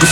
the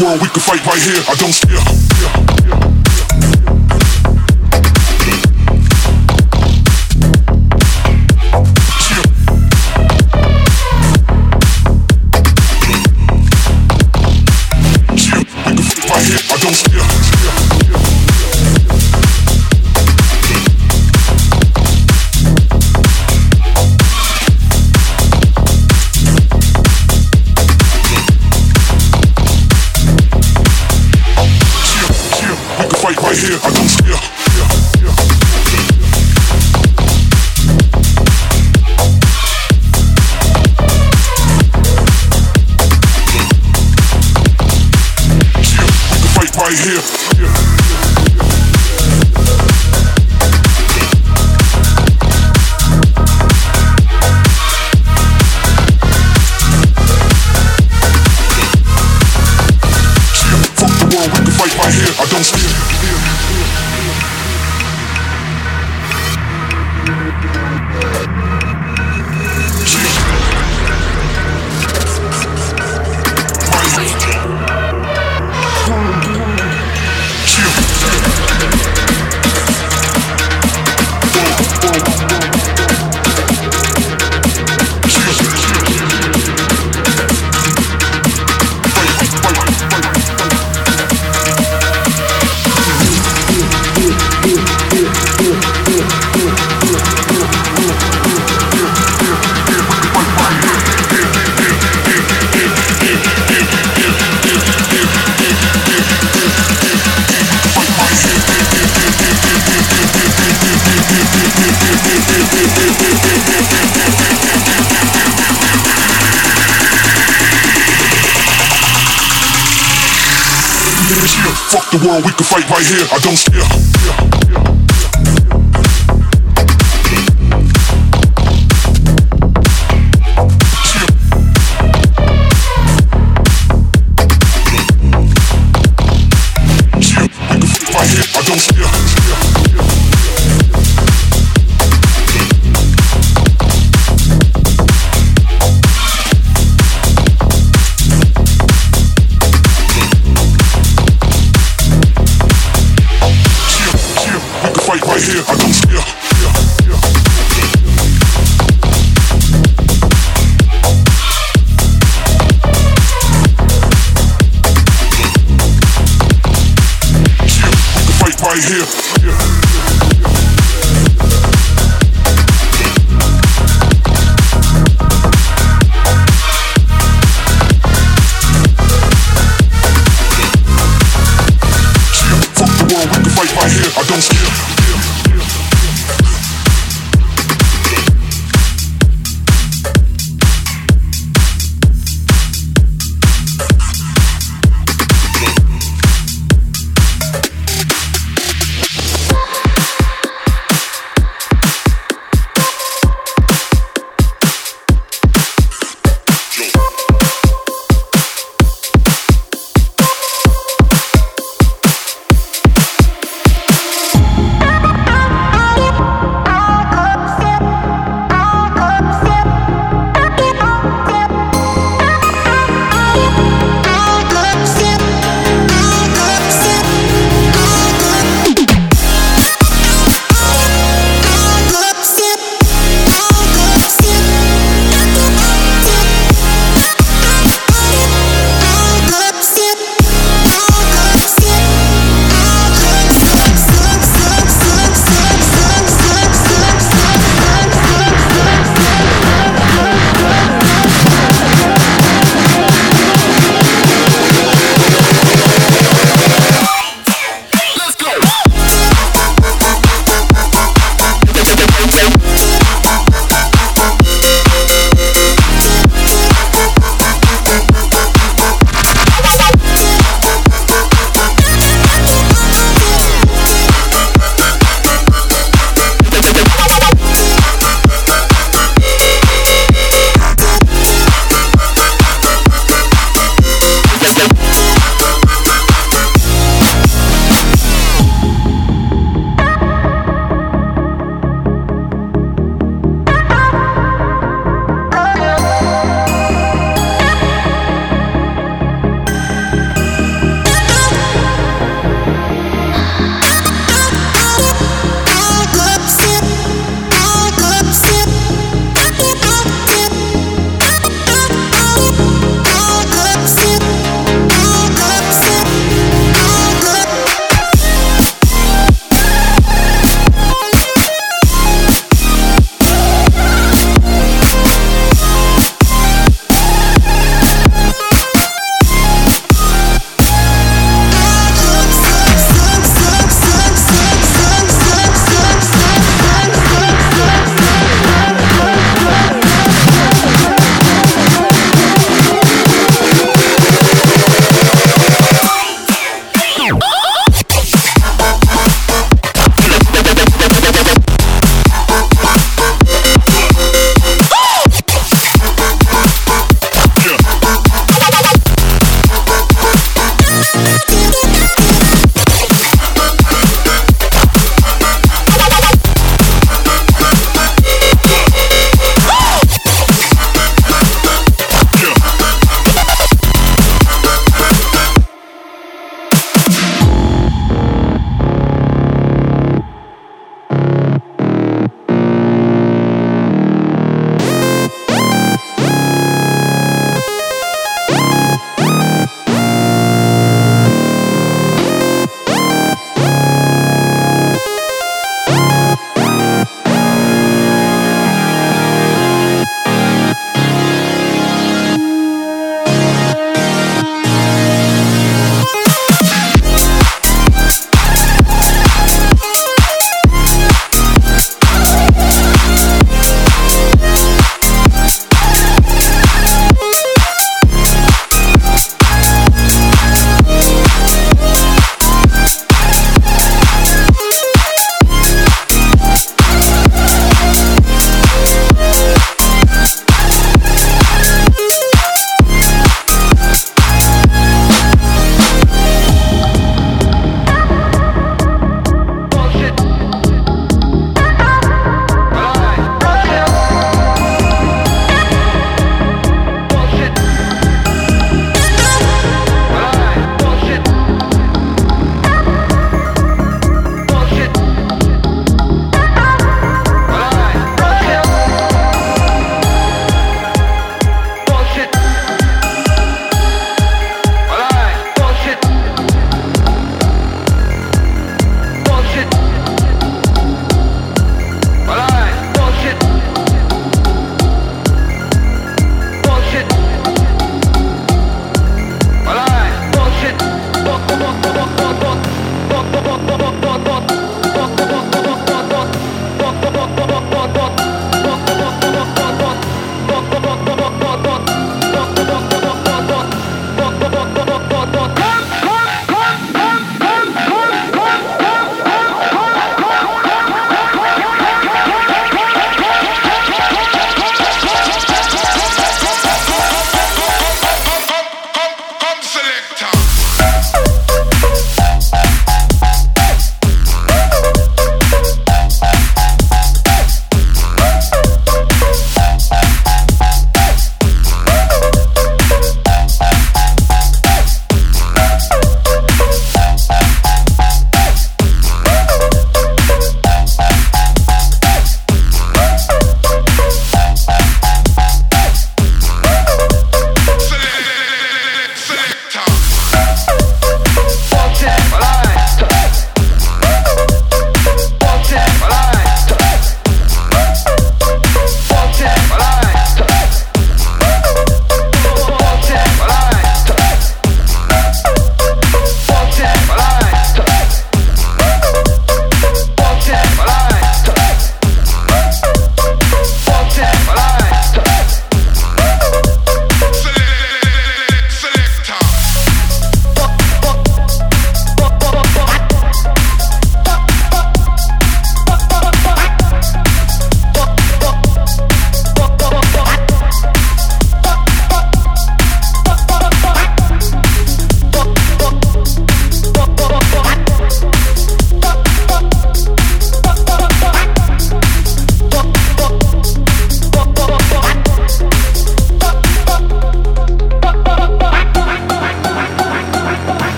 world, we can fight right here. I don't scare. The world, we can fight right here. I don't scare.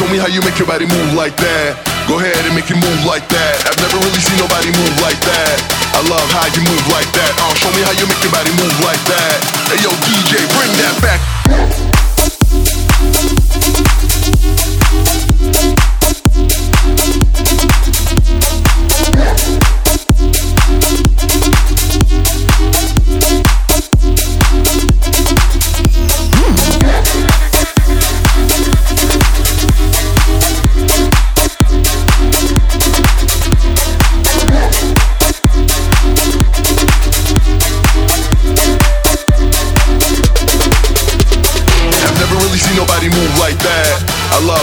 Show me how you make your body move like that. Go ahead and make it move like that. I've never really seen nobody move like that. I love how you move like that. Oh, show me how you make your body move like that. Hey yo, DJ, bring that back.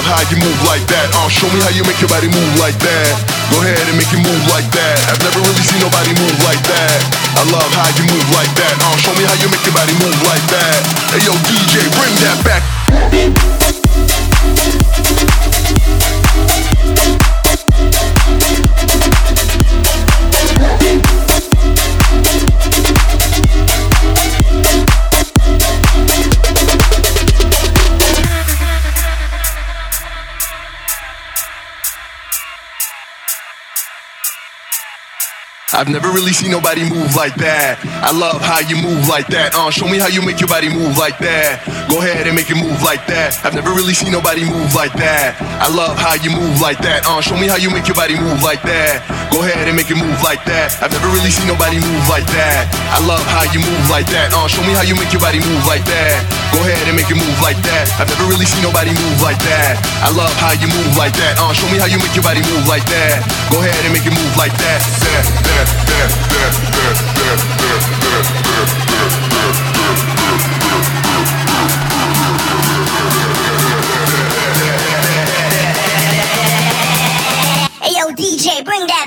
Uh, show me how you make your body move like that. Go ahead and make it move like that. I've never really seen nobody move like that. I love how you move like that. Oh, show me how you make your body move like that. Hey yo, DJ, bring that back. I've never really seen nobody move like that. I love how you move like that. Uh, show me how you make your body move like that. Go ahead and make it move like that. I've never really seen nobody move like that. I love how you move like that. Uh, show me how you make your body move like that. Go ahead and make it move like that. I've never really seen nobody move like that. I love how you move like that. Uh, show me how you make your body move like that. Go ahead and make it move like that. I've never really seen nobody move like that. I love how you move like that. Uh, show me how you make your body move like that. Go ahead and make it move like that. that, that. Hey yo, DJ, bring that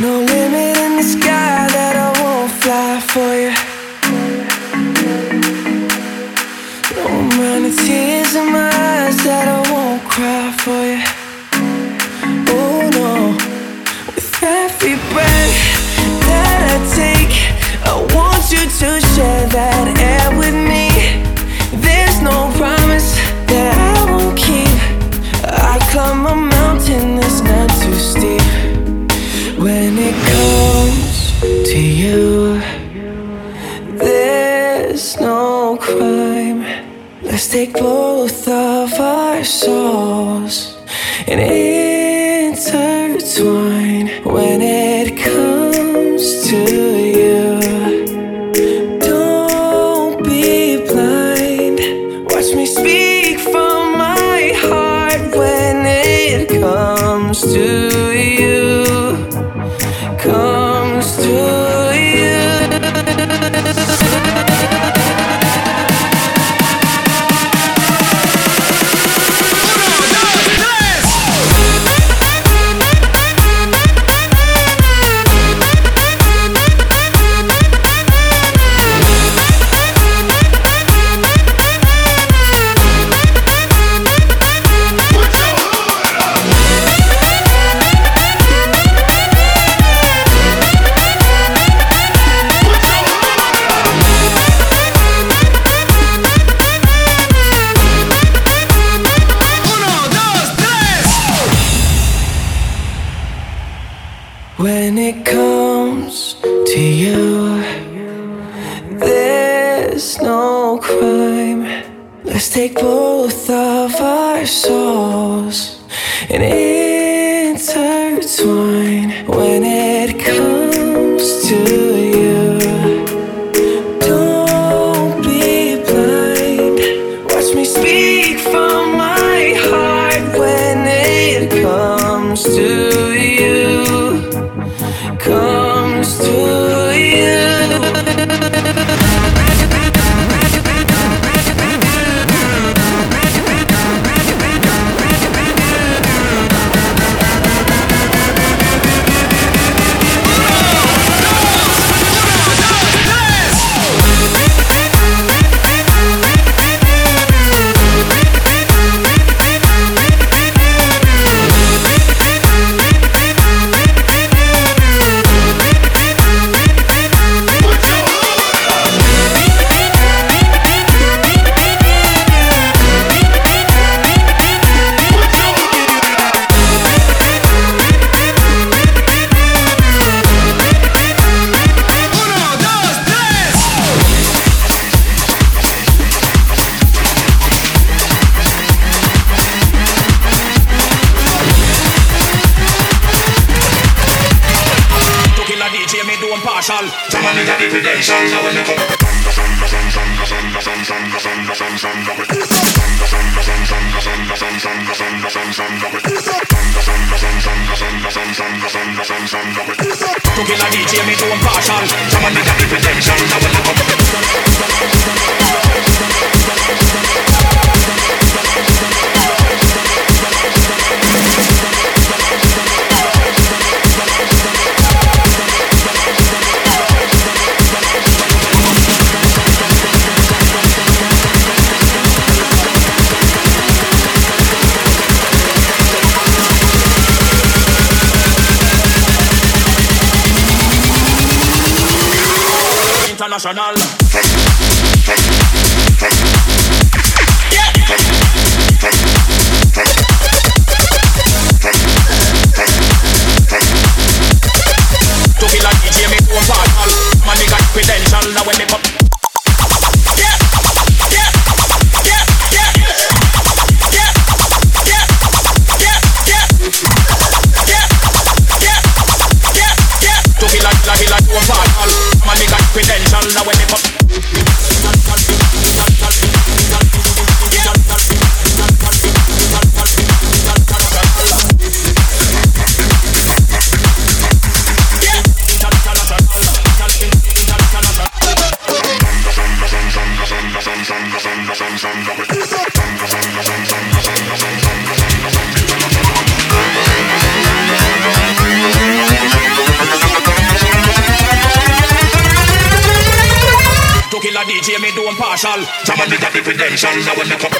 No limit in the sky that I won't fly for you. dimensions. I will look up.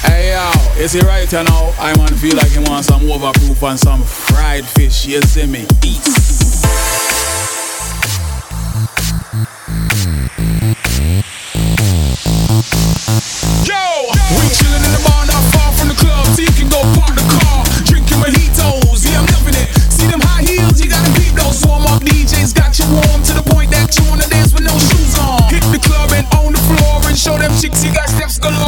Hey yo, is he right now, I man feel like he want some overproof and some fried fish, you see me? East. them chicks, you got steps galore.